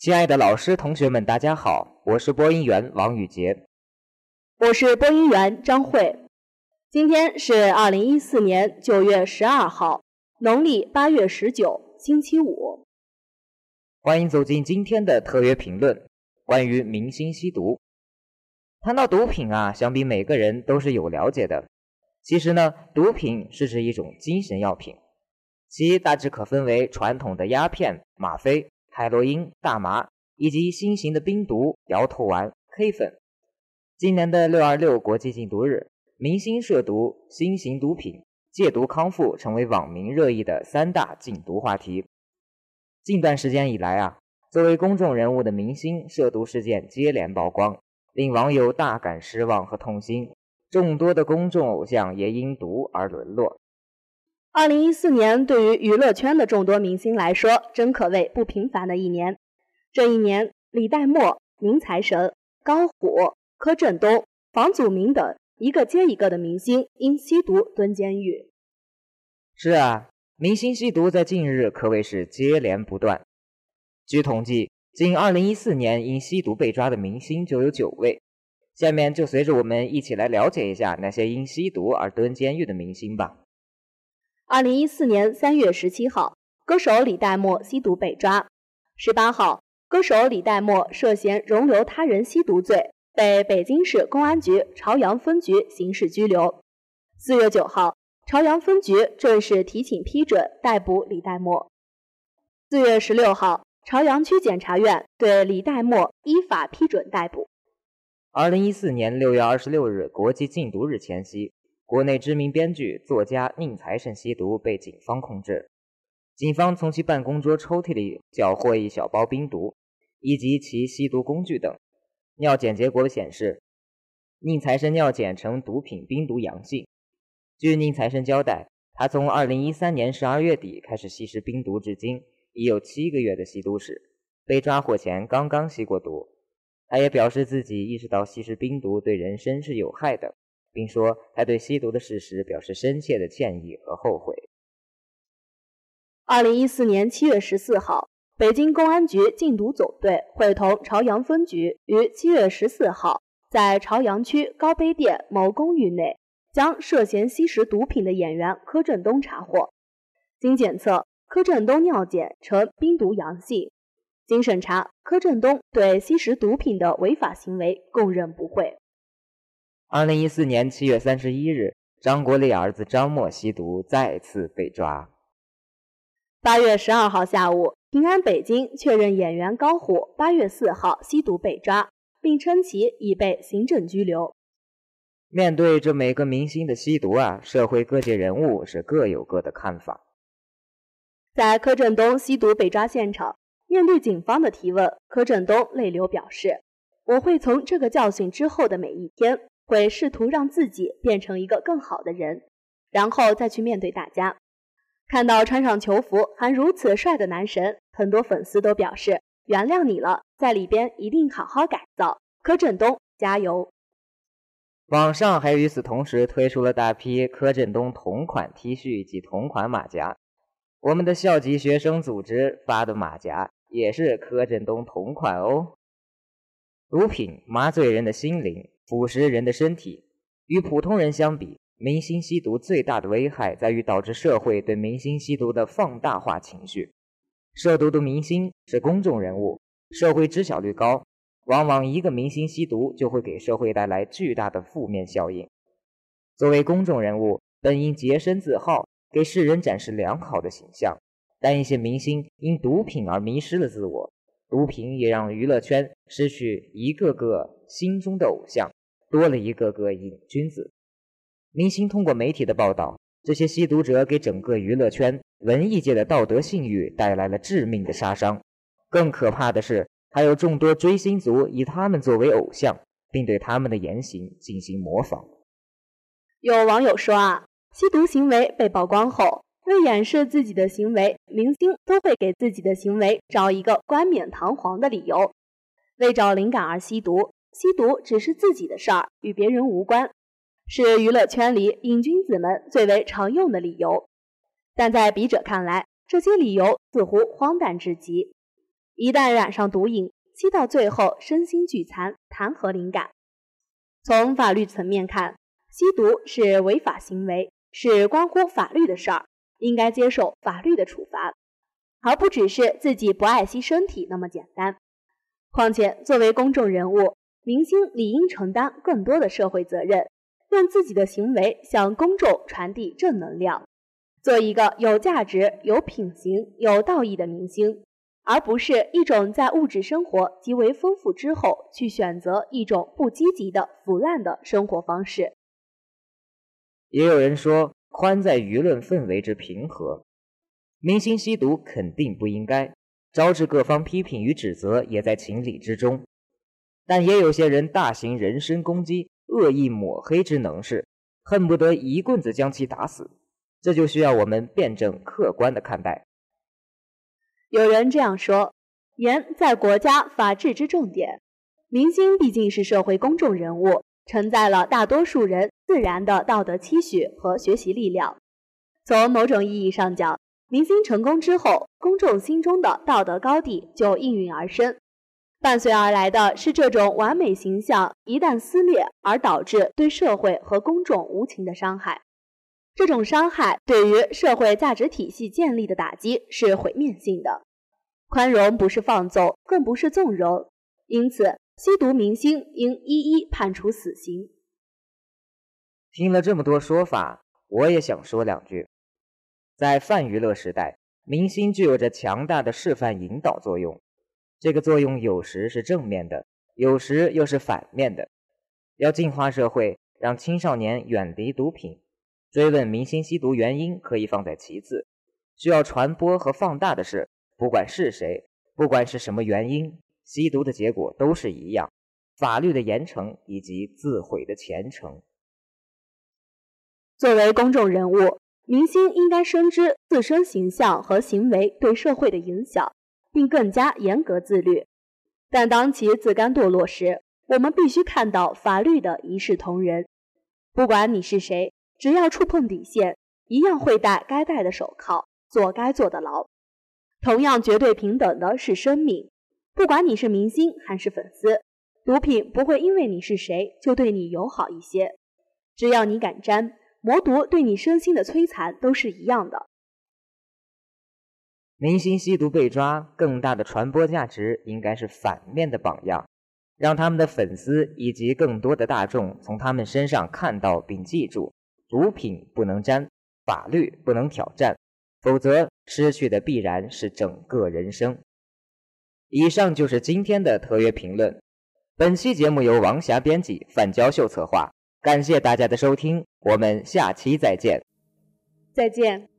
亲爱的老师、同学们，大家好，我是播音员王宇杰，我是播音员张慧。今天是二零一四年九月十二号，农历八月十九，星期五。欢迎走进今天的特约评论，关于明星吸毒。谈到毒品啊，想必每个人都是有了解的。其实呢，毒品是指一种精神药品，其大致可分为传统的鸦片、吗啡。海洛因、大麻以及新型的冰毒、摇头丸、K 粉。今年的六二六国际禁毒日，明星涉毒、新型毒品、戒毒康复成为网民热议的三大禁毒话题。近段时间以来啊，作为公众人物的明星涉毒事件接连曝光，令网友大感失望和痛心。众多的公众偶像也因毒而沦落。二零一四年对于娱乐圈的众多明星来说，真可谓不平凡的一年。这一年，李代沫、宁财神、高虎、柯震东、房祖名等一个接一个的明星因吸毒蹲监狱。是啊，明星吸毒在近日可谓是接连不断。据统计，仅二零一四年因吸毒被抓的明星就有九位。下面就随着我们一起来了解一下那些因吸毒而蹲监狱的明星吧。二零一四年三月十七号，歌手李代沫吸毒被抓。十八号，歌手李代沫涉嫌容留他人吸毒罪，被北京市公安局朝阳分局刑事拘留。四月九号，朝阳分局正式提请批准逮捕李代沫。四月十六号，朝阳区检察院对李代沫依法批准逮捕。二零一四年六月二十六日，国际禁毒日前夕。国内知名编剧、作家宁财神吸毒被警方控制，警方从其办公桌抽屉里缴获一小包冰毒，以及其吸毒工具等。尿检结果显示，宁财神尿检呈毒品冰毒阳性。据宁财神交代，他从2013年12月底开始吸食冰毒，至今已有七个月的吸毒史。被抓获前刚刚吸过毒。他也表示自己意识到吸食冰毒对人身是有害的。并说他对吸毒的事实表示深切的歉意和后悔。二零一四年七月十四号，北京公安局禁毒总队会同朝阳分局于七月十四号在朝阳区高碑店某公寓内，将涉嫌吸食毒品的演员柯震东查获。经检测，柯震东尿检呈冰毒阳性。经审查，柯震东对吸食毒品的违法行为供认不讳。二零一四年七月三十一日，张国立儿子张默吸毒再次被抓。八月十二号下午，平安北京确认演员高虎八月四号吸毒被抓，并称其已被行政拘留。面对这每个明星的吸毒啊，社会各界人物是各有各的看法。在柯震东吸毒被抓现场，面对警方的提问，柯震东泪流表示：“我会从这个教训之后的每一天。”会试图让自己变成一个更好的人，然后再去面对大家。看到穿上球服还如此帅的男神，很多粉丝都表示原谅你了，在里边一定好好改造。柯震东加油！网上还与此同时推出了大批柯震东同款 T 恤及同款马甲。我们的校级学生组织发的马甲也是柯震东同款哦。毒品麻醉人的心灵。腐蚀人的身体。与普通人相比，明星吸毒最大的危害在于导致社会对明星吸毒的放大化情绪。涉毒的明星是公众人物，社会知晓率高，往往一个明星吸毒就会给社会带来巨大的负面效应。作为公众人物，本应洁身自好，给世人展示良好的形象，但一些明星因毒品而迷失了自我。毒品也让娱乐圈失去一个个心中的偶像。多了一个个瘾君子，明星通过媒体的报道，这些吸毒者给整个娱乐圈、文艺界的道德信誉带来了致命的杀伤。更可怕的是，还有众多追星族以他们作为偶像，并对他们的言行进行模仿。有网友说啊，吸毒行为被曝光后，为掩饰自己的行为，明星都会给自己的行为找一个冠冕堂皇的理由，为找灵感而吸毒。吸毒只是自己的事儿，与别人无关，是娱乐圈里瘾君子们最为常用的理由。但在笔者看来，这些理由似乎荒诞至极。一旦染上毒瘾，吸到最后身心俱残，谈何灵感？从法律层面看，吸毒是违法行为，是关乎法律的事儿，应该接受法律的处罚，而不只是自己不爱惜身体那么简单。况且，作为公众人物，明星理应承担更多的社会责任，用自己的行为向公众传递正能量，做一个有价值、有品行、有道义的明星，而不是一种在物质生活极为丰富之后去选择一种不积极的腐烂的生活方式。也有人说，宽在舆论氛围之平和，明星吸毒肯定不应该。招致各方批评与指责也在情理之中，但也有些人大行人身攻击、恶意抹黑之能事，恨不得一棍子将其打死。这就需要我们辩证客观的看待。有人这样说：严在国家法治之重点，明星毕竟是社会公众人物，承载了大多数人自然的道德期许和学习力量。从某种意义上讲，明星成功之后，公众心中的道德高地就应运而生，伴随而来的是这种完美形象一旦撕裂，而导致对社会和公众无情的伤害。这种伤害对于社会价值体系建立的打击是毁灭性的。宽容不是放纵，更不是纵容，因此吸毒明星应一一判处死刑。听了这么多说法，我也想说两句。在泛娱乐时代，明星具有着强大的示范引导作用。这个作用有时是正面的，有时又是反面的。要净化社会，让青少年远离毒品，追问明星吸毒原因可以放在其次。需要传播和放大的是，不管是谁，不管是什么原因，吸毒的结果都是一样：法律的严惩以及自毁的前程。作为公众人物。明星应该深知自身形象和行为对社会的影响，并更加严格自律。但当其自甘堕落时，我们必须看到法律的一视同仁。不管你是谁，只要触碰底线，一样会戴该戴的手铐，坐该坐的牢。同样绝对平等的是生命。不管你是明星还是粉丝，毒品不会因为你是谁就对你友好一些。只要你敢沾。魔毒对你身心的摧残都是一样的。明星吸毒被抓，更大的传播价值应该是反面的榜样，让他们的粉丝以及更多的大众从他们身上看到并记住：毒品不能沾，法律不能挑战，否则失去的必然是整个人生。以上就是今天的特约评论。本期节目由王霞编辑，范娇秀策划。感谢大家的收听，我们下期再见。再见。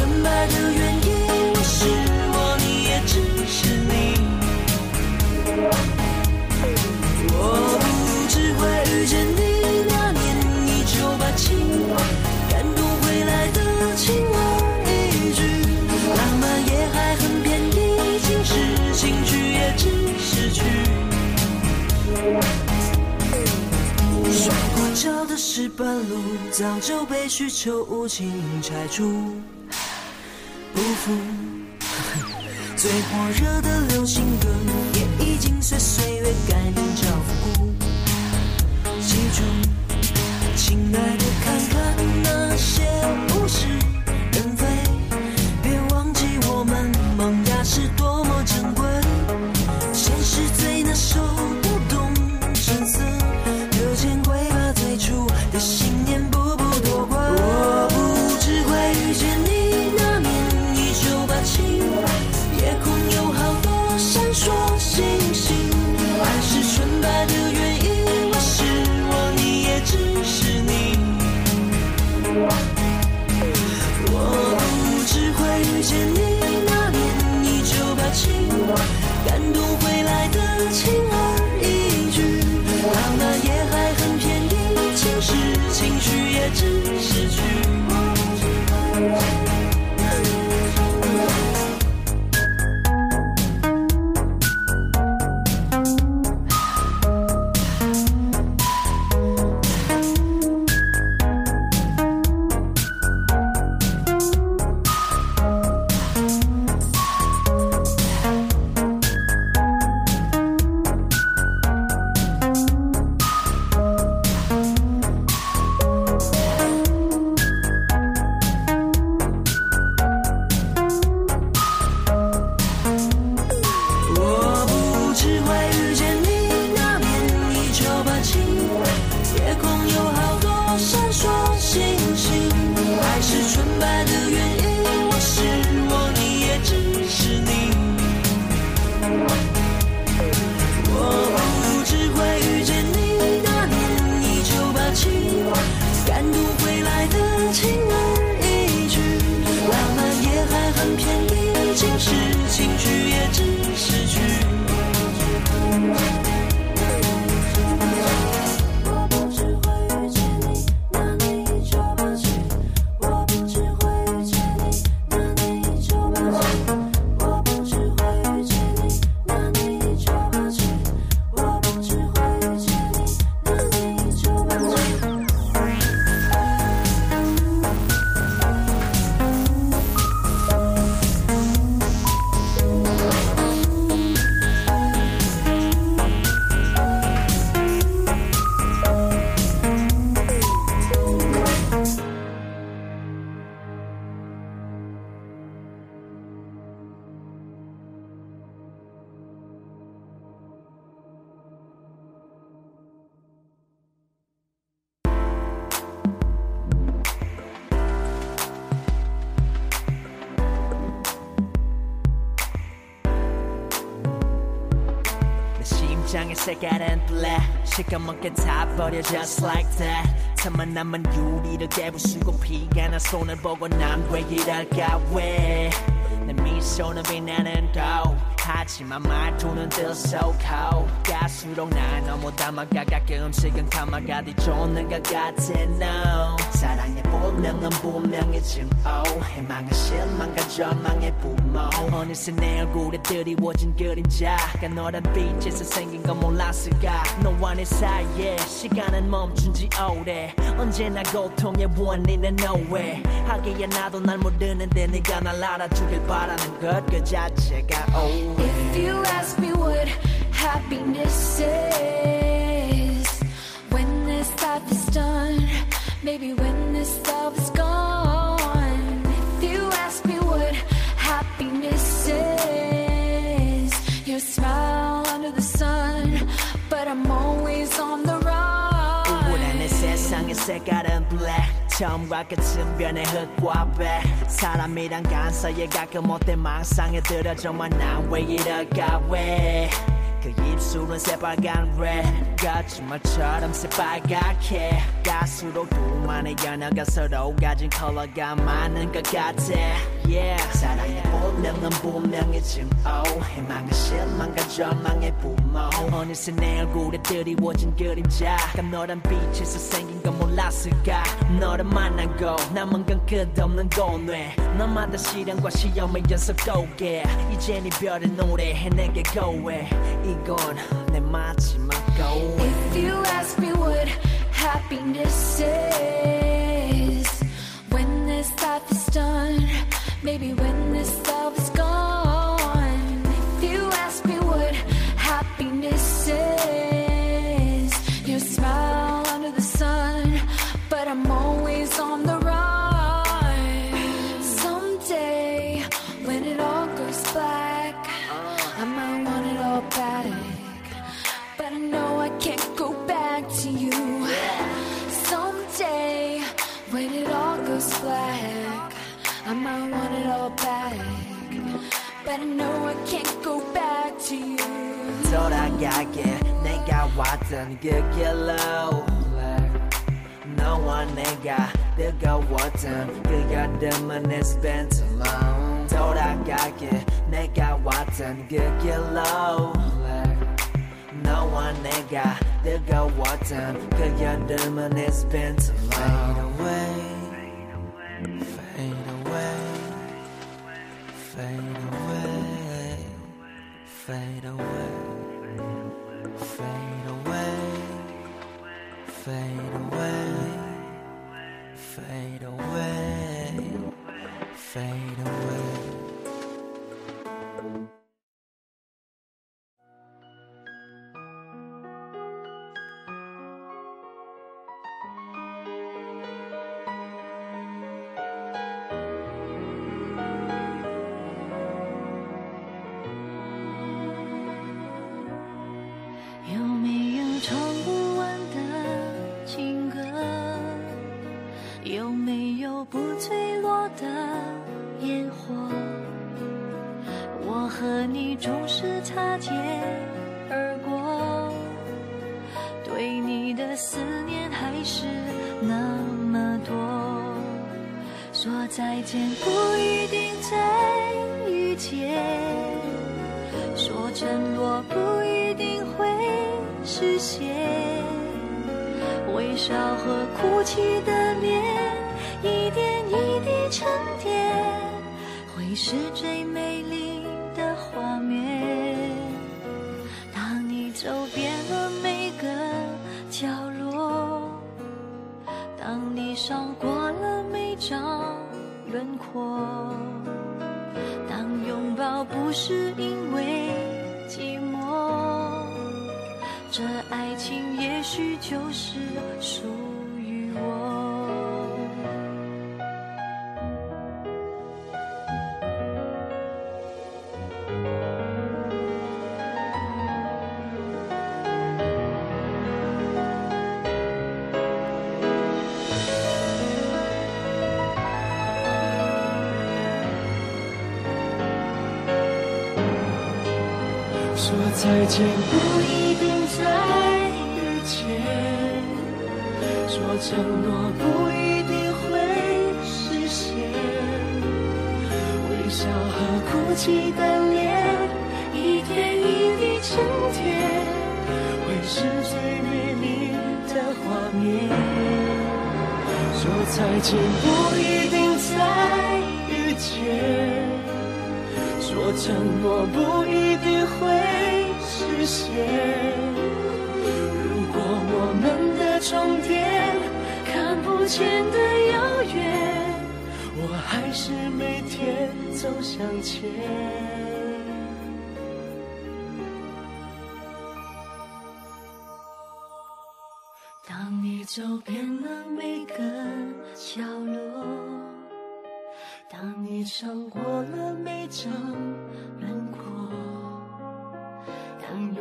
成败的原因是我，你也只是你。我不知会遇见你那年一九八七，感动回来的亲而一句，浪漫也还很便宜，情是情绪，也只是曲。睡过觉的石板路，早就被需求无情拆除。最火热的流行歌，也已经随岁月改也 심장의 색깔은 black 시커멓게 타버려 just like that 틈만 남은 유리를 깨부수고 피가 난 손을 보고 난 왜 이럴까 왜내 미소는 빛나는 도 하지만 말투는 들썩하고 갈수록 날 너무 담아가 가끔씩은 감아가디 쫓는 것 같아 no. 사랑의 본명은 분명히 증오. 희망은 실망과 절망의 부모. 어느새 내 얼굴에 드리워진 그림자가 너란 빛에서 생긴 건 몰랐을까? 너와 내 사이에 시간은 멈춘 지 오래. 언제나 고통의 원인은 nowhere. 하기에 나도 날 모르는데 네가 날 알아주길 바라는 것 그 자체가 oh If you ask me what happiness is, when this life is done, maybe when this love is gone. If you ask me what happiness is, your smile under the sun, but I'm always on the run. 우울한 내 세상의 색깔은 black 처음과 끝은 변의 흙과 배. 사람이란 간사에 가끔 못돼 망상에 들어 정말 난 왜 이럴까 왜 그 입술은 새빨간 red 거짓말처럼 새빨갛게 갈수록 둘만의 연어가 서로 가진 컬러가 많은 것 같아. Yeah. 사랑의 본명은 분명히 증오. 희망은 실망과 절망의 부모. 어느새 내 얼굴에 드리워진 그림자가 너란 빛에서 생긴 건 몰랐을까? 너를 만나고 남은 건 끝없는 고뇌. 너마다 시련과 시험의 연속 고개 이젠 이별의 노래해 내게 고해 이건 내 마지막 고해 If you ask me what happiness is. When this is done, maybe when this love is gone. If you ask me what happiness is, 돌아가게 내가 왔던 그 길로 너와 내가 뜨거웠던 그 여름은 it's been too long 돌아가게 내가 왔던 그 길로 너와 내가 뜨거웠던 그 여름은 it's been too long Fade away Fade away Fade away Fade away 说再见不一定再遇见。说承诺不一定会实现，微笑和哭泣的脸，一点一滴沉淀，会是最美丽当拥抱不是因为寂寞，这爱情也许就是属于我。见不一定再遇见，说承诺不一定会实现，微笑和哭泣的脸，一点一滴沉淀，会是最美丽的画面。说再见不一定再遇见。说承诺不一定会实现。如果我们的终点看不见的遥远，我还是每天走向前。当你走遍了每个角落。当你尝过了每张轮廓，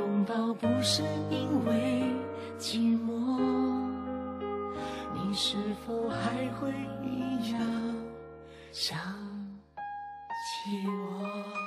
拥抱不是因为寂寞，你是否还会一样想起我？